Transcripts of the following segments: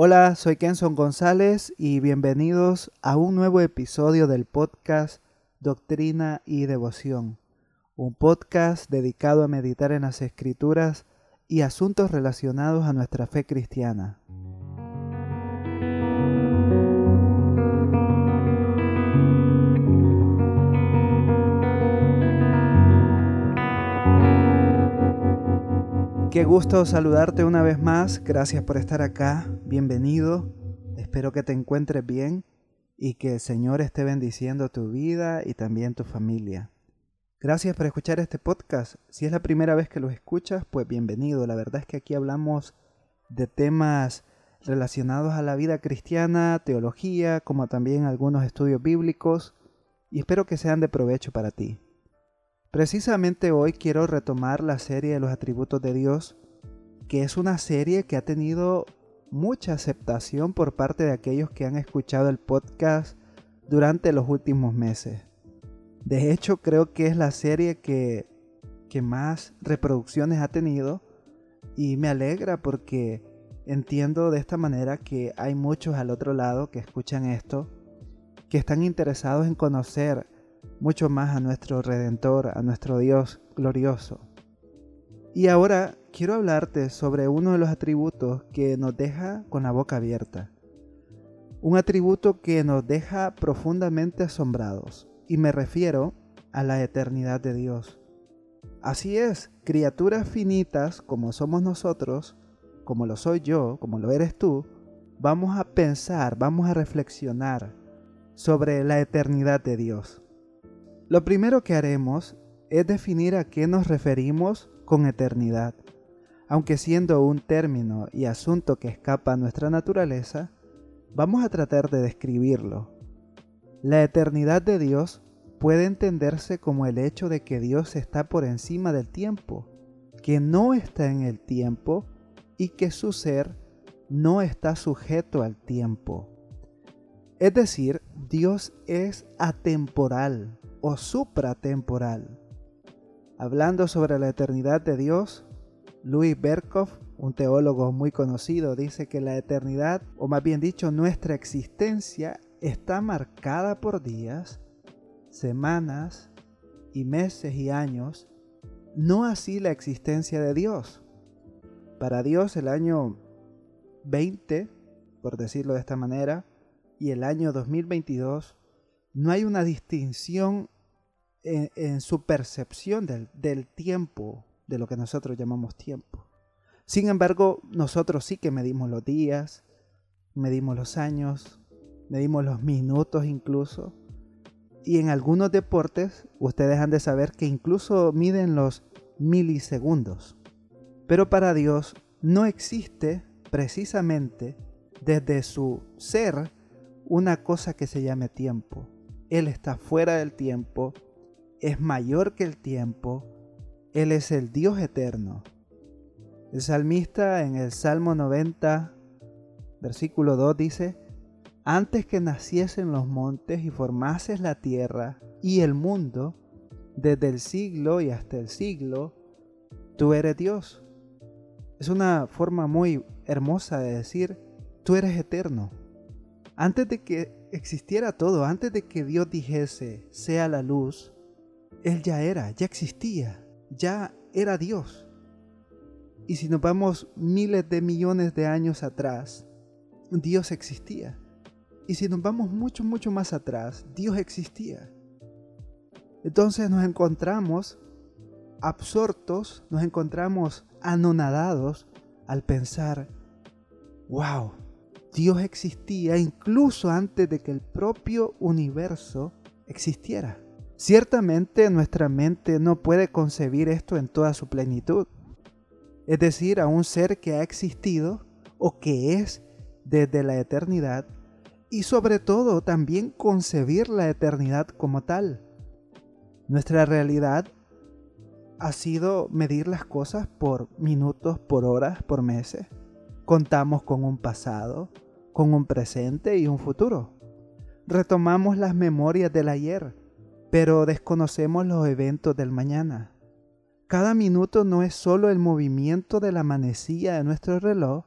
Hola, soy Kenson González y bienvenidos a un nuevo episodio del podcast Doctrina y Devoción, un podcast dedicado a meditar en las escrituras y asuntos relacionados a nuestra fe cristiana. Qué gusto saludarte una vez más. Gracias por estar acá. Bienvenido. Espero que te encuentres bien y que el Señor esté bendiciendo tu vida y también tu familia. Gracias por escuchar este podcast. Si es la primera vez que lo escuchas, pues bienvenido. La verdad es que aquí hablamos de temas relacionados a la vida cristiana, teología, como también algunos estudios bíblicos, y espero que sean de provecho para ti. Precisamente hoy quiero retomar la serie de los atributos de Dios, que es una serie que ha tenido mucha aceptación por parte de aquellos que han escuchado el podcast durante los últimos meses. De hecho, creo que es la serie que, que más reproducciones ha tenido y me alegra porque entiendo de esta manera que hay muchos al otro lado que escuchan esto, que están interesados en conocer mucho más a nuestro Redentor, a nuestro Dios glorioso. Y ahora quiero hablarte sobre uno de los atributos que nos deja con la boca abierta. Un atributo que nos deja profundamente asombrados. Y me refiero a la eternidad de Dios. Así es, criaturas finitas como somos nosotros, como lo soy yo, como lo eres tú, vamos a pensar, vamos a reflexionar sobre la eternidad de Dios. Lo primero que haremos es definir a qué nos referimos con eternidad. Aunque siendo un término y asunto que escapa a nuestra naturaleza, vamos a tratar de describirlo. La eternidad de Dios puede entenderse como el hecho de que Dios está por encima del tiempo, que no está en el tiempo y que su ser no está sujeto al tiempo. Es decir, Dios es atemporal, o supratemporal. Hablando sobre la eternidad de Dios, Louis Berkhoff, un teólogo muy conocido, dice que la eternidad, o más bien dicho, nuestra existencia, está marcada por días, semanas y meses y años, no así la existencia de Dios. Para Dios el año 20, por decirlo de esta manera, y el año 2022 no hay una distinción en, su percepción del, del, tiempo, de lo que nosotros llamamos tiempo. Sin embargo, nosotros sí que medimos los días, medimos los años, medimos los minutos incluso. Y en algunos deportes, ustedes han de saber que incluso miden los milisegundos. Pero para Dios no existe precisamente desde su ser una cosa que se llame tiempo. Él está fuera del tiempo, es mayor que el tiempo, Él es el Dios eterno. El salmista en el Salmo 90, versículo 2 dice, Antes que naciesen los montes y formases la tierra y el mundo, desde el siglo y hasta el siglo, tú eres Dios. Es una forma muy hermosa de decir, tú eres eterno. Antes de que existiera todo, antes de que Dios dijese, sea la luz, Él ya era, ya existía, ya era Dios. Y si nos vamos miles de millones de años atrás, Dios existía. Y si nos vamos mucho, mucho más atrás, Dios existía. Entonces nos encontramos absortos, nos encontramos anonadados al pensar, wow, Dios existía incluso antes de que el propio universo existiera. Ciertamente nuestra mente no puede concebir esto en toda su plenitud, es decir, a un ser que ha existido o que es desde la eternidad y sobre todo también concebir la eternidad como tal. Nuestra realidad ha sido medir las cosas por minutos, por horas, por meses. Contamos con un pasado, con un presente y un futuro. Retomamos las memorias del ayer, pero desconocemos los eventos del mañana. Cada minuto no es solo el movimiento de la manecilla de nuestro reloj,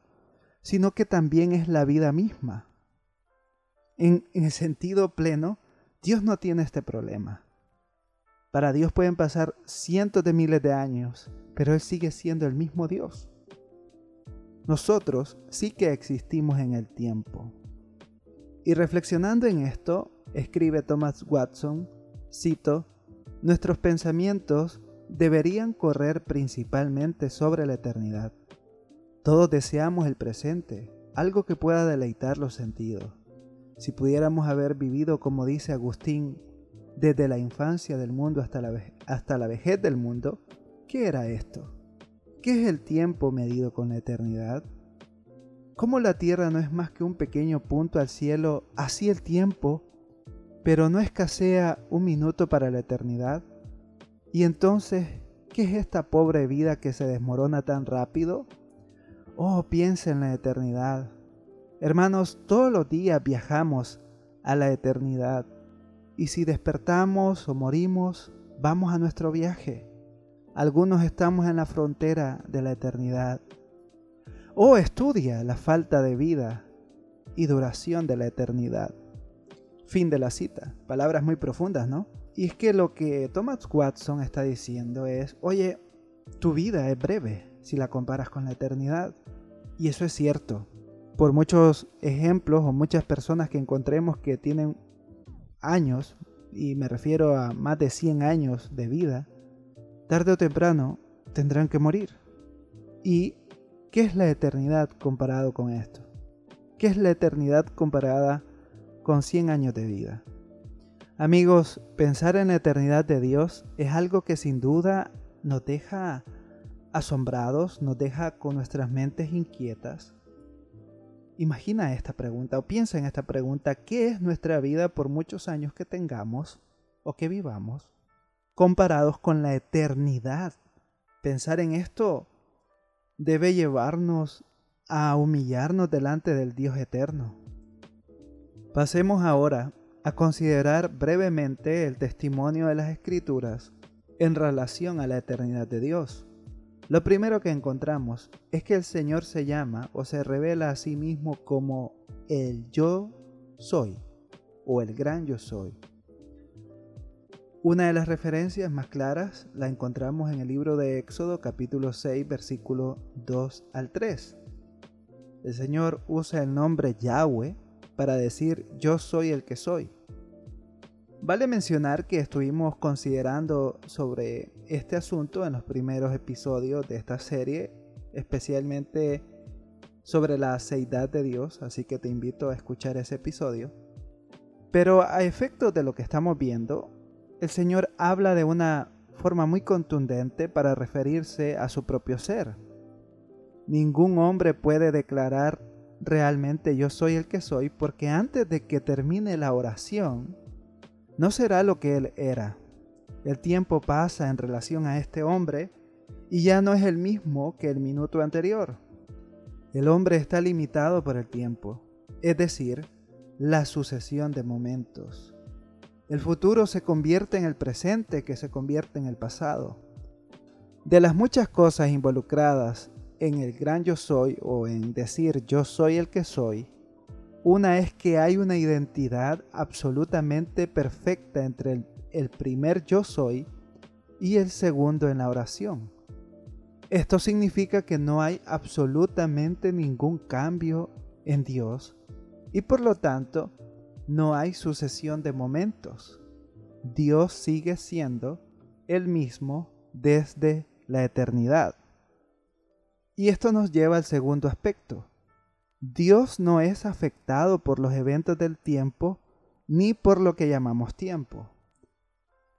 sino que también es la vida misma. En, el sentido pleno, Dios no tiene este problema. Para Dios pueden pasar cientos de miles de años, pero Él sigue siendo el mismo Dios. Nosotros sí que existimos en el tiempo. Y reflexionando en esto, escribe Thomas Watson, cito, Nuestros pensamientos deberían correr principalmente sobre la eternidad. Todos deseamos el presente, algo que pueda deleitar los sentidos. Si pudiéramos haber vivido, como dice Agustín, desde la infancia del mundo hasta la, hasta la vejez del mundo, ¿qué era esto? ¿Qué es el tiempo medido con la eternidad? ¿Cómo la tierra no es más que un pequeño punto al cielo, así el tiempo pero no escasea un minuto para la eternidad. Y entonces, ¿qué es esta pobre vida que se desmorona tan rápido? Oh, piensa en la eternidad. Hermanos, todos los días viajamos a la eternidad. Y si despertamos o morimos, vamos a nuestro viaje. Algunos estamos en la frontera de la eternidad. Oh, estudia la falta de vida y duración de la eternidad. Fin de la cita. Palabras muy profundas, ¿no? Y es que lo que Thomas Watson está diciendo es, oye, tu vida es breve si la comparas con la eternidad. Y eso es cierto. Por muchos ejemplos o muchas personas que encontremos que tienen años, y me refiero a más de 100 años de vida, tarde o temprano tendrán que morir. ¿Y qué es la eternidad comparado con esto? ¿Qué es la eternidad comparada con 100 años de vida. Amigos, pensar en la eternidad de Dios es algo que sin duda nos deja asombrados, nos deja con nuestras mentes inquietas. Imagina esta pregunta o piensa en esta pregunta, ¿qué es nuestra vida por muchos años que tengamos o que vivamos comparados con la eternidad? Pensar en esto debe llevarnos a humillarnos delante del Dios eterno. Pasemos ahora a considerar brevemente el testimonio de las Escrituras en relación a la eternidad de Dios. Lo primero que encontramos es que el Señor se llama o se revela a sí mismo como el yo soy o el gran yo soy. Una de las referencias más claras la encontramos en el libro de Éxodo capítulo 6 versículo 2 al 3. El Señor usa el nombre Yahweh para decir yo soy el que soy. Vale mencionar que estuvimos considerando sobre este asunto en los primeros episodios de esta serie, especialmente sobre la seidad de Dios, así que te invito a escuchar ese episodio. Pero a efecto de lo que estamos viendo, el Señor habla de una forma muy contundente para referirse a su propio ser. Ningún hombre puede declarar realmente yo soy el que soy, porque antes de que termine la oración, no será lo que él era. El tiempo pasa en relación a este hombre y ya no es el mismo que el minuto anterior. El hombre está limitado por el tiempo, es decir, la sucesión de momentos. El futuro se convierte en el presente que se convierte en el pasado. De las muchas cosas involucradas en el gran yo soy o en decir yo soy el que soy, una es que hay una identidad absolutamente perfecta entre el, primer yo soy y el segundo en la oración. Esto significa que no hay absolutamente ningún cambio en Dios y por lo tanto no hay sucesión de momentos. Dios sigue siendo el mismo desde la eternidad. Y esto nos lleva al segundo aspecto. Dios no es afectado por los eventos del tiempo ni por lo que llamamos tiempo.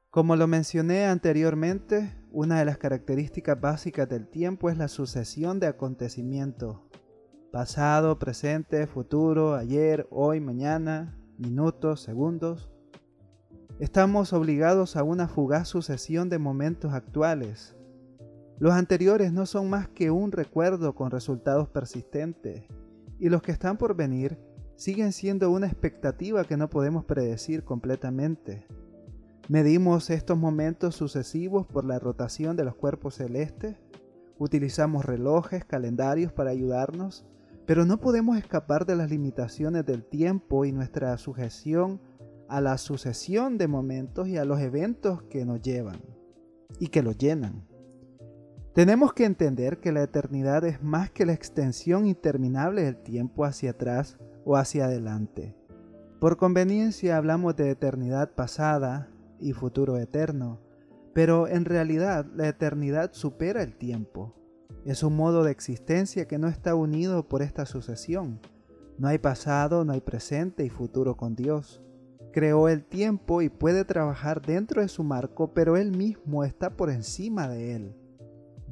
Como lo mencioné anteriormente, una de las características básicas del tiempo es la sucesión de acontecimientos. Pasado, presente, futuro, ayer, hoy, mañana, minutos, segundos. Estamos obligados a una fugaz sucesión de momentos actuales, los anteriores no son más que un recuerdo con resultados persistentes, y los que están por venir siguen siendo una expectativa que no podemos predecir completamente. Medimos estos momentos sucesivos por la rotación de los cuerpos celestes, utilizamos relojes, calendarios para ayudarnos, pero no podemos escapar de las limitaciones del tiempo y nuestra sujeción a la sucesión de momentos y a los eventos que nos llevan y que los llenan. Tenemos que entender que la eternidad es más que la extensión interminable del tiempo hacia atrás o hacia adelante. Por conveniencia hablamos de eternidad pasada y futuro eterno, pero en realidad la eternidad supera el tiempo. Es un modo de existencia que no está unido por esta sucesión. No hay pasado, no hay presente y futuro con Dios. Creó el tiempo y puede trabajar dentro de su marco, pero Él mismo está por encima de él.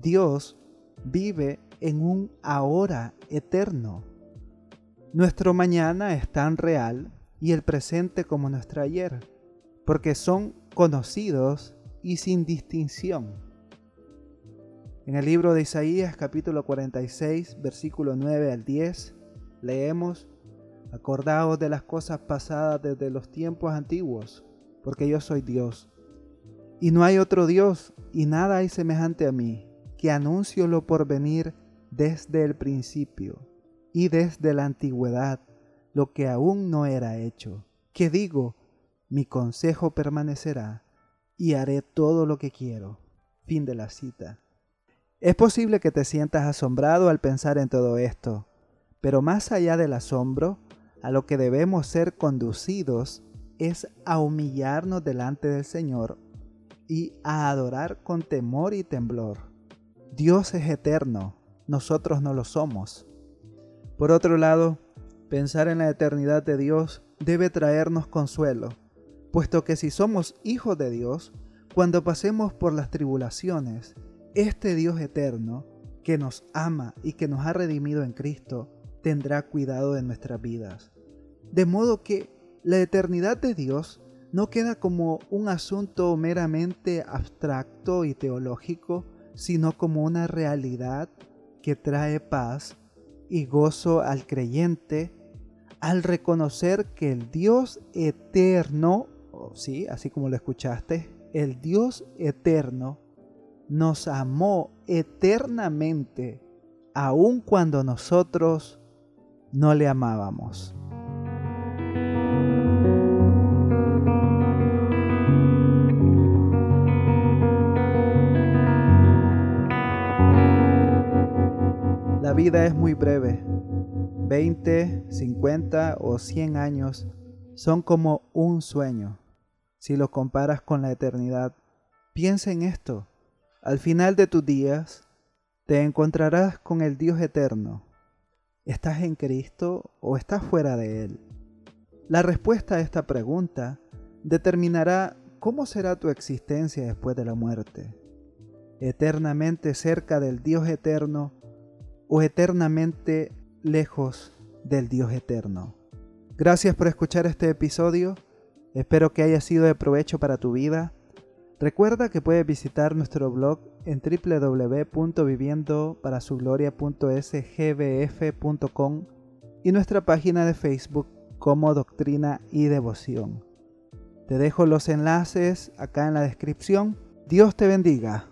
Dios vive en un ahora eterno. Nuestro mañana es tan real y el presente como nuestro ayer, porque son conocidos y sin distinción. En el libro de Isaías capítulo 46 versículo 9 al 10 leemos, Acordaos de las cosas pasadas desde los tiempos antiguos, porque yo soy Dios. Y no hay otro Dios, y nada hay semejante a mí, que anuncio lo por venir desde el principio y desde la antigüedad, lo que aún no era hecho. Que digo, mi consejo permanecerá, y haré todo lo que quiero. Fin de la cita. Es posible que te sientas asombrado al pensar en todo esto, pero más allá del asombro, a lo que debemos ser conducidos es a humillarnos delante del Señor y a adorar con temor y temblor. Dios es eterno, nosotros no lo somos. Por otro lado, pensar en la eternidad de Dios debe traernos consuelo, puesto que si somos hijos de Dios, cuando pasemos por las tribulaciones, este Dios eterno, que nos ama y que nos ha redimido en Cristo, tendrá cuidado de nuestras vidas. De modo que la eternidad de Dios no queda como un asunto meramente abstracto y teológico, sino como una realidad que trae paz y gozo al creyente al reconocer que el Dios eterno, sí, así como lo escuchaste, el Dios eterno nos amó eternamente aun cuando nosotros no le amábamos. Vida es muy breve. 20, 50 o 100 años son como un sueño si lo comparas con la eternidad. Piensa en esto. Al final de tus días te encontrarás con el Dios eterno ¿Estás en Cristo o estás fuera de Él? La respuesta a esta pregunta determinará cómo será tu existencia después de la muerte. Eternamente cerca del Dios eterno o eternamente lejos del Dios eterno. Gracias por escuchar este episodio. Espero que haya sido de provecho para tu vida. Recuerda que puedes visitar nuestro blog en www.viviendoparasugloria.sgbf.com y nuestra página de Facebook como Doctrina y Devoción. Te dejo los enlaces acá en la descripción. Dios te bendiga.